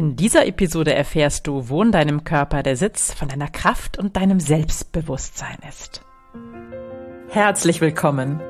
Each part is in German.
In dieser Episode erfährst du, wo in deinem Körper der Sitz von deiner Kraft und deinem Selbstbewusstsein ist. Herzlich willkommen.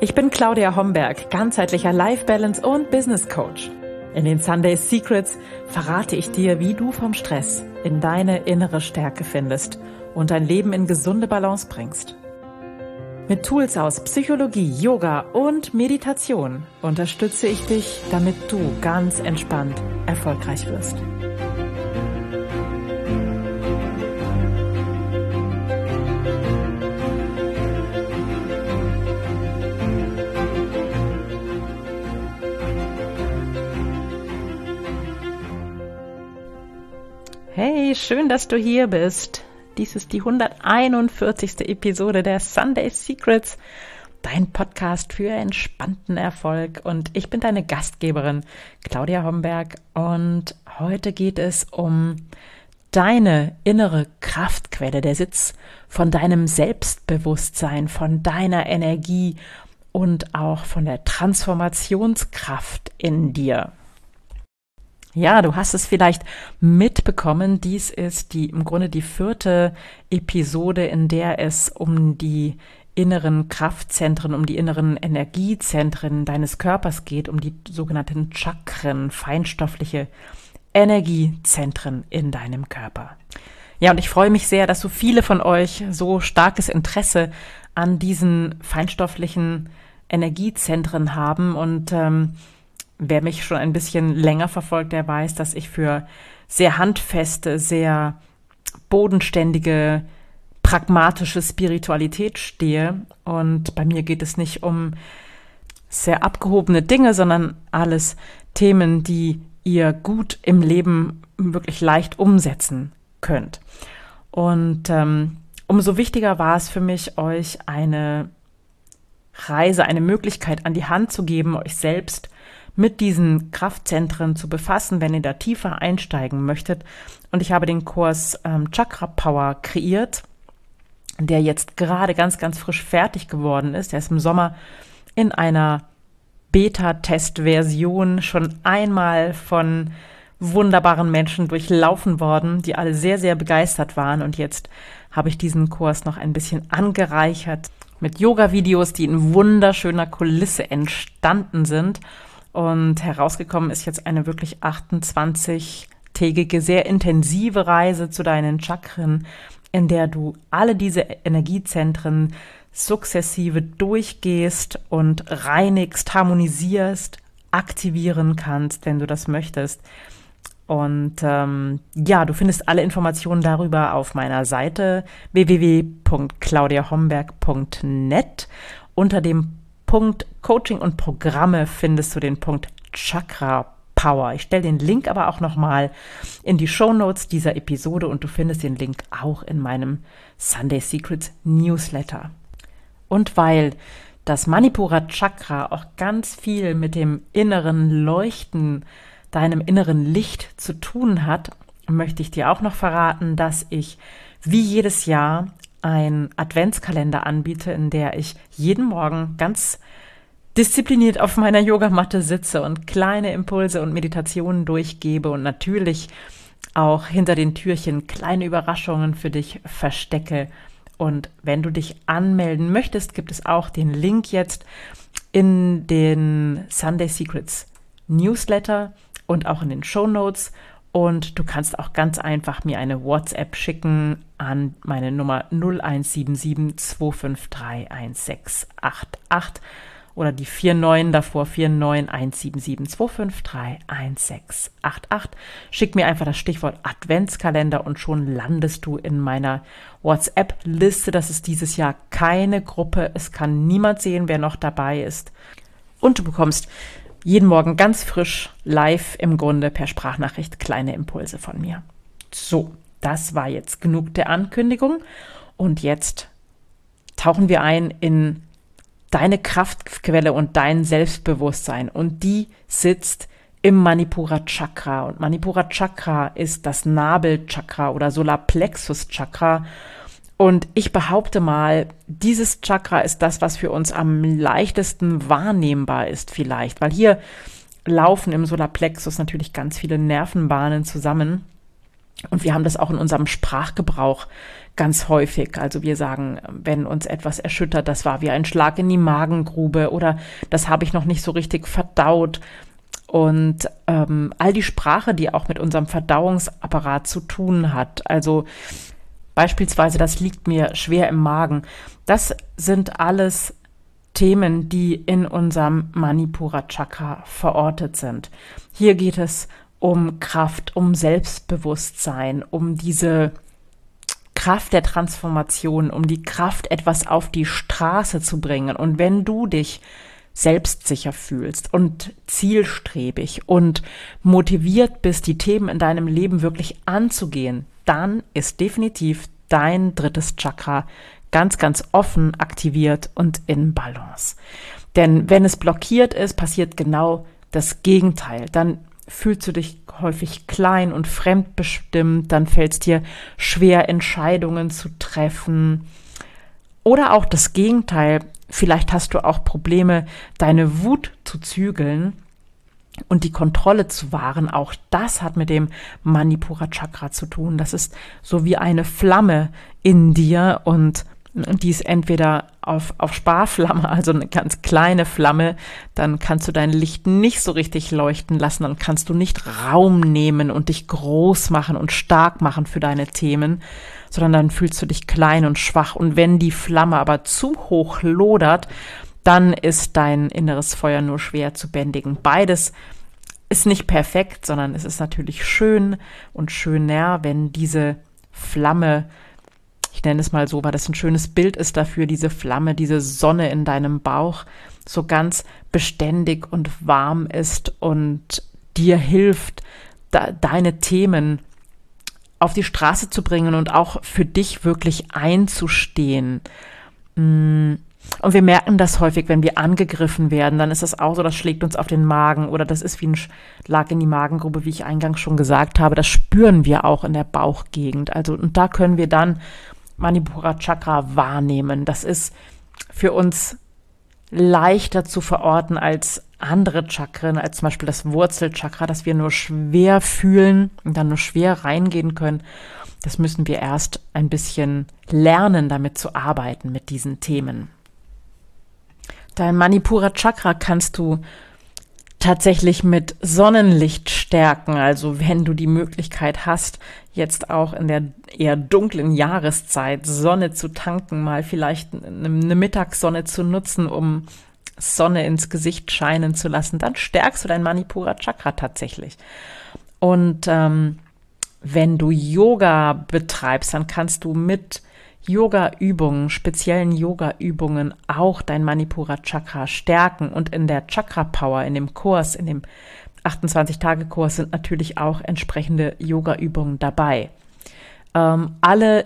Ich bin Claudia Homberg, ganzheitlicher Life Balance und Business Coach. In den Sunday Secrets verrate ich dir, wie du vom Stress in deine innere Stärke findest und dein Leben in gesunde Balance bringst. Mit Tools aus Psychologie, Yoga und Meditation unterstütze ich dich, damit du ganz entspannt erfolgreich wirst. Hey, schön, dass du hier bist. Dies ist die 141. Episode der Sunday Secrets, dein Podcast für entspannten Erfolg. Und ich bin deine Gastgeberin, Claudia Homberg. Und heute geht es um deine innere Kraftquelle, der Sitz von deinem Selbstbewusstsein, von deiner Energie und auch von der Transformationskraft in dir. Ja, du hast es vielleicht mitbekommen. Dies ist die, im Grunde die vierte Episode, in der es um die inneren Kraftzentren, um die inneren Energiezentren deines Körpers geht, um die sogenannten Chakren, feinstoffliche Energiezentren in deinem Körper. Ja, und ich freue mich sehr, dass so viele von euch so starkes Interesse an diesen feinstofflichen Energiezentren haben und ähm, wer mich schon ein bisschen länger verfolgt, der weiß, dass ich für sehr handfeste, sehr bodenständige, pragmatische Spiritualität stehe. Und bei mir geht es nicht um sehr abgehobene Dinge, sondern alles Themen, die ihr gut im Leben wirklich leicht umsetzen könnt. Und ähm, umso wichtiger war es für mich, euch eine Reise, eine Möglichkeit an die Hand zu geben, euch selbst mit diesen Kraftzentren zu befassen, wenn ihr da tiefer einsteigen möchtet. Und ich habe den Kurs ähm, Chakra Power kreiert, der jetzt gerade ganz, ganz frisch fertig geworden ist. Der ist im Sommer in einer Beta-Test-Version schon einmal von wunderbaren Menschen durchlaufen worden, die alle sehr, sehr begeistert waren. Und jetzt habe ich diesen Kurs noch ein bisschen angereichert mit Yoga-Videos, die in wunderschöner Kulisse entstanden sind. Und herausgekommen ist jetzt eine wirklich 28-tägige, sehr intensive Reise zu deinen Chakren, in der du alle diese Energiezentren sukzessive durchgehst und reinigst, harmonisierst, aktivieren kannst, wenn du das möchtest. Und ähm, ja, du findest alle Informationen darüber auf meiner Seite www.claudiahomberg.net unter dem Punkt Coaching und Programme findest du den Punkt Chakra Power. Ich stelle den Link aber auch nochmal in die Show Notes dieser Episode und du findest den Link auch in meinem Sunday Secrets Newsletter. Und weil das Manipura Chakra auch ganz viel mit dem inneren Leuchten, deinem inneren Licht zu tun hat, möchte ich dir auch noch verraten, dass ich wie jedes Jahr ein Adventskalender anbiete, in der ich jeden Morgen ganz diszipliniert auf meiner Yogamatte sitze und kleine Impulse und Meditationen durchgebe und natürlich auch hinter den Türchen kleine Überraschungen für dich verstecke. Und wenn du dich anmelden möchtest, gibt es auch den Link jetzt in den Sunday Secrets Newsletter und auch in den Show Notes. Und du kannst auch ganz einfach mir eine WhatsApp schicken an meine Nummer 0177 253 1688 oder die 49 davor 49177253188. Schick mir einfach das Stichwort Adventskalender und schon landest du in meiner WhatsApp-Liste. Das ist dieses Jahr keine Gruppe. Es kann niemand sehen, wer noch dabei ist. Und du bekommst jeden Morgen ganz frisch live im Grunde per Sprachnachricht kleine Impulse von mir. So, das war jetzt genug der Ankündigung. Und jetzt tauchen wir ein in deine Kraftquelle und dein Selbstbewusstsein. Und die sitzt im Manipura Chakra. Und Manipura Chakra ist das Nabelchakra oder Solarplexus Chakra. Und ich behaupte mal, dieses Chakra ist das, was für uns am leichtesten wahrnehmbar ist vielleicht, weil hier laufen im Solarplexus natürlich ganz viele Nervenbahnen zusammen. Und wir haben das auch in unserem Sprachgebrauch ganz häufig. Also wir sagen, wenn uns etwas erschüttert, das war wie ein Schlag in die Magengrube oder das habe ich noch nicht so richtig verdaut. Und ähm, all die Sprache, die auch mit unserem Verdauungsapparat zu tun hat. Also beispielsweise, das liegt mir schwer im Magen. Das sind alles Themen, die in unserem Manipura Chakra verortet sind. Hier geht es um Kraft, um Selbstbewusstsein, um diese Kraft der Transformation, um die Kraft, etwas auf die Straße zu bringen. Und wenn du dich selbstsicher fühlst und zielstrebig und motiviert bist, die Themen in deinem Leben wirklich anzugehen, dann ist definitiv dein drittes Chakra ganz, ganz offen aktiviert und in Balance. Denn wenn es blockiert ist, passiert genau das Gegenteil. Dann fühlst du dich häufig klein und fremdbestimmt, dann fällt es dir schwer, Entscheidungen zu treffen. Oder auch das Gegenteil, vielleicht hast du auch Probleme, deine Wut zu zügeln und die Kontrolle zu wahren. Auch das hat mit dem Manipura Chakra zu tun. Das ist so wie eine Flamme in dir und die ist entweder auf, auf Sparflamme, also eine ganz kleine Flamme, dann kannst du dein Licht nicht so richtig leuchten lassen, dann kannst du nicht Raum nehmen und dich groß machen und stark machen für deine Themen, sondern dann fühlst du dich klein und schwach. Und wenn die Flamme aber zu hoch lodert, dann ist dein inneres Feuer nur schwer zu bändigen. Beides ist nicht perfekt, sondern es ist natürlich schön und schöner, wenn diese Flamme ich nenne es mal so, weil das ein schönes Bild ist dafür, diese Flamme, diese Sonne in deinem Bauch so ganz beständig und warm ist und dir hilft, da, deine Themen auf die Straße zu bringen und auch für dich wirklich einzustehen. Und wir merken das häufig, wenn wir angegriffen werden, dann ist das auch so, das schlägt uns auf den Magen oder das ist wie ein Schlag in die Magengrube, wie ich eingangs schon gesagt habe. Das spüren wir auch in der Bauchgegend. Also, und da können wir dann Manipura Chakra wahrnehmen. Das ist für uns leichter zu verorten als andere Chakren, als zum Beispiel das Wurzelchakra, das wir nur schwer fühlen und dann nur schwer reingehen können. Das müssen wir erst ein bisschen lernen, damit zu arbeiten mit diesen Themen. Dein Manipura Chakra kannst du tatsächlich mit Sonnenlicht stärken. Also wenn du die Möglichkeit hast, jetzt auch in der eher dunklen Jahreszeit Sonne zu tanken, mal vielleicht eine Mittagssonne zu nutzen, um Sonne ins Gesicht scheinen zu lassen, dann stärkst du dein Manipura Chakra tatsächlich. Und ähm, wenn du Yoga betreibst, dann kannst du mit Yoga-Übungen, speziellen Yoga-Übungen auch dein Manipura-Chakra stärken. Und in der Chakra-Power, in dem Kurs, in dem 28-Tage-Kurs sind natürlich auch entsprechende Yoga-Übungen dabei. Ähm, alle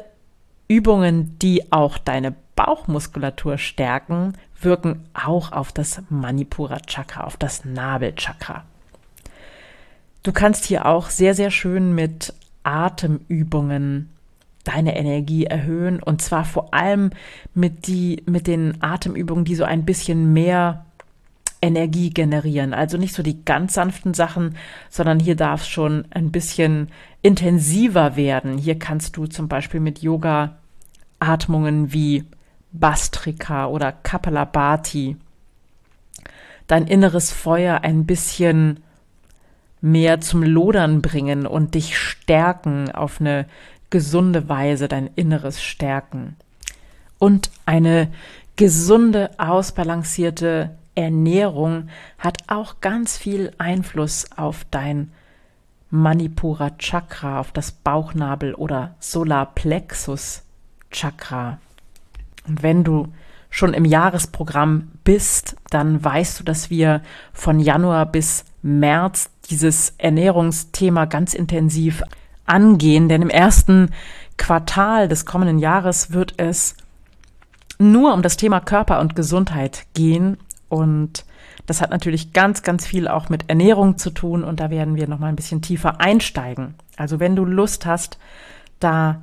Übungen, die auch deine Bauchmuskulatur stärken, wirken auch auf das Manipura-Chakra, auf das Nabelchakra. Du kannst hier auch sehr, sehr schön mit Atemübungen deine Energie erhöhen und zwar vor allem mit die mit den Atemübungen, die so ein bisschen mehr Energie generieren. Also nicht so die ganz sanften Sachen, sondern hier darf es schon ein bisschen intensiver werden. Hier kannst du zum Beispiel mit Yoga Atmungen wie Bastrika oder Kapalabhati dein inneres Feuer ein bisschen mehr zum Lodern bringen und dich stärken auf eine gesunde Weise dein Inneres stärken. Und eine gesunde, ausbalancierte Ernährung hat auch ganz viel Einfluss auf dein Manipura Chakra, auf das Bauchnabel oder Solarplexus Chakra. Und wenn du schon im Jahresprogramm bist, dann weißt du, dass wir von Januar bis März dieses Ernährungsthema ganz intensiv angehen, denn im ersten Quartal des kommenden Jahres wird es nur um das Thema Körper und Gesundheit gehen und das hat natürlich ganz, ganz viel auch mit Ernährung zu tun und da werden wir noch mal ein bisschen tiefer einsteigen. Also wenn du Lust hast, da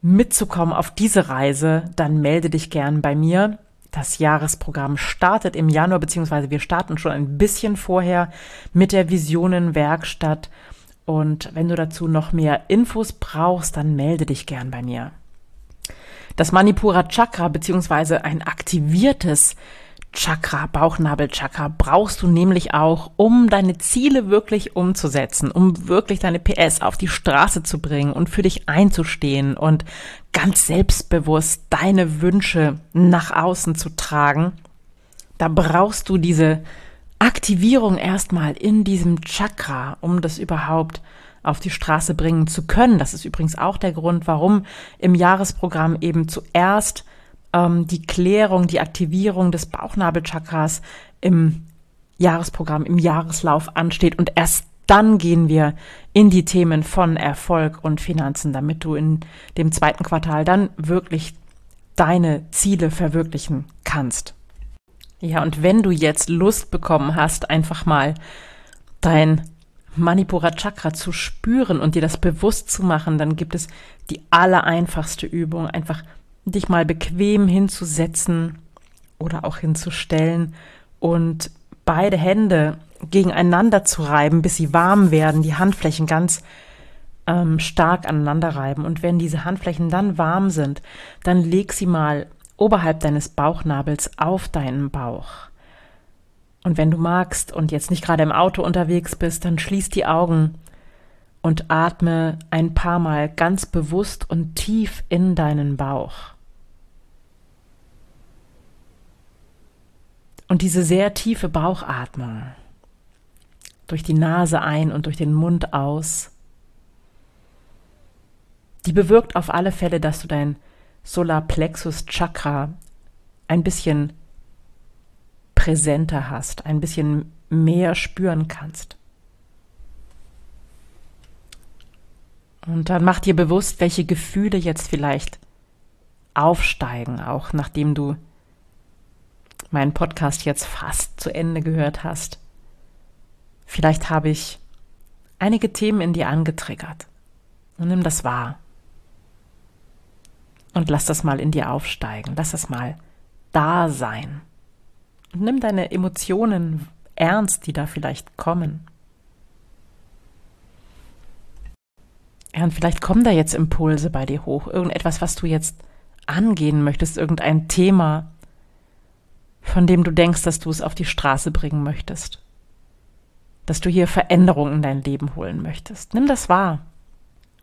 mitzukommen auf diese Reise, dann melde dich gern bei mir. Das Jahresprogramm startet im Januar, beziehungsweise wir starten schon ein bisschen vorher mit der Visionenwerkstatt. Und wenn du dazu noch mehr Infos brauchst, dann melde dich gern bei mir. Das Manipura Chakra, beziehungsweise ein aktiviertes Chakra, Bauchnabelchakra brauchst du nämlich auch, um deine Ziele wirklich umzusetzen, um wirklich deine PS auf die Straße zu bringen und für dich einzustehen und ganz selbstbewusst deine Wünsche nach außen zu tragen. Da brauchst du diese Aktivierung erstmal in diesem Chakra, um das überhaupt auf die Straße bringen zu können. Das ist übrigens auch der Grund, warum im Jahresprogramm eben zuerst ähm, die Klärung, die Aktivierung des Bauchnabelchakras im Jahresprogramm, im Jahreslauf ansteht. Und erst dann gehen wir in die Themen von Erfolg und Finanzen, damit du in dem zweiten Quartal dann wirklich deine Ziele verwirklichen kannst. Ja, und wenn du jetzt Lust bekommen hast, einfach mal dein Manipura Chakra zu spüren und dir das bewusst zu machen, dann gibt es die allereinfachste Übung, einfach dich mal bequem hinzusetzen oder auch hinzustellen und beide Hände gegeneinander zu reiben, bis sie warm werden, die Handflächen ganz ähm, stark aneinander reiben. Und wenn diese Handflächen dann warm sind, dann leg sie mal oberhalb deines Bauchnabels auf deinen Bauch. Und wenn du magst und jetzt nicht gerade im Auto unterwegs bist, dann schließ die Augen und atme ein paar Mal ganz bewusst und tief in deinen Bauch. Und diese sehr tiefe Bauchatmung durch die Nase ein und durch den Mund aus, die bewirkt auf alle Fälle, dass du dein Solarplexus Chakra ein bisschen präsenter hast, ein bisschen mehr spüren kannst. Und dann mach dir bewusst, welche Gefühle jetzt vielleicht aufsteigen, auch nachdem du meinen Podcast jetzt fast zu Ende gehört hast. Vielleicht habe ich einige Themen in dir angetriggert. Und nimm das wahr. Und lass das mal in dir aufsteigen. Lass das mal da sein. Und nimm deine Emotionen ernst, die da vielleicht kommen. Ja, und vielleicht kommen da jetzt Impulse bei dir hoch. Irgendetwas, was du jetzt angehen möchtest, irgendein Thema, von dem du denkst, dass du es auf die Straße bringen möchtest. Dass du hier Veränderungen in dein Leben holen möchtest. Nimm das wahr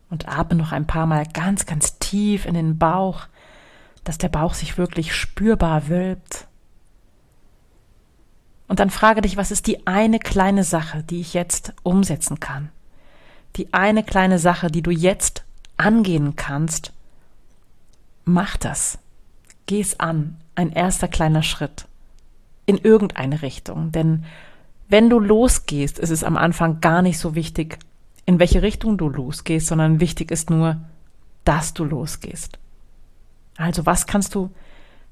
und atme noch ein paar Mal ganz, ganz tief in den Bauch, dass der Bauch sich wirklich spürbar wölbt. Und dann frage dich, was ist die eine kleine Sache, die ich jetzt umsetzen kann? Die eine kleine Sache, die du jetzt angehen kannst. Mach das. Geh es an. Ein erster kleiner Schritt in irgendeine Richtung. Denn wenn du losgehst, ist es am Anfang gar nicht so wichtig, in welche Richtung du losgehst, sondern wichtig ist nur, dass du losgehst. Also was kannst du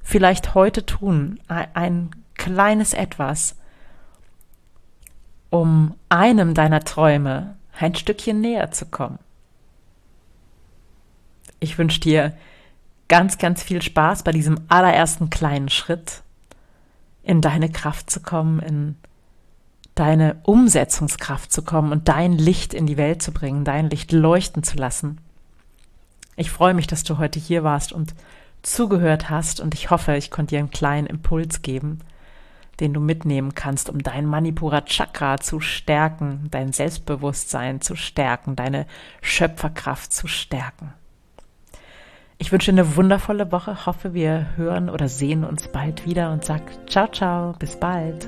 vielleicht heute tun? Ein kleines etwas, um einem deiner Träume ein Stückchen näher zu kommen. Ich wünsche dir ganz, ganz viel Spaß bei diesem allerersten kleinen Schritt in deine Kraft zu kommen, in deine Umsetzungskraft zu kommen und dein Licht in die Welt zu bringen, dein Licht leuchten zu lassen. Ich freue mich, dass du heute hier warst und zugehört hast und ich hoffe, ich konnte dir einen kleinen Impuls geben, den du mitnehmen kannst, um dein Manipura Chakra zu stärken, dein Selbstbewusstsein zu stärken, deine Schöpferkraft zu stärken. Ich wünsche eine wundervolle Woche, hoffe, wir hören oder sehen uns bald wieder und sag ciao, ciao, bis bald.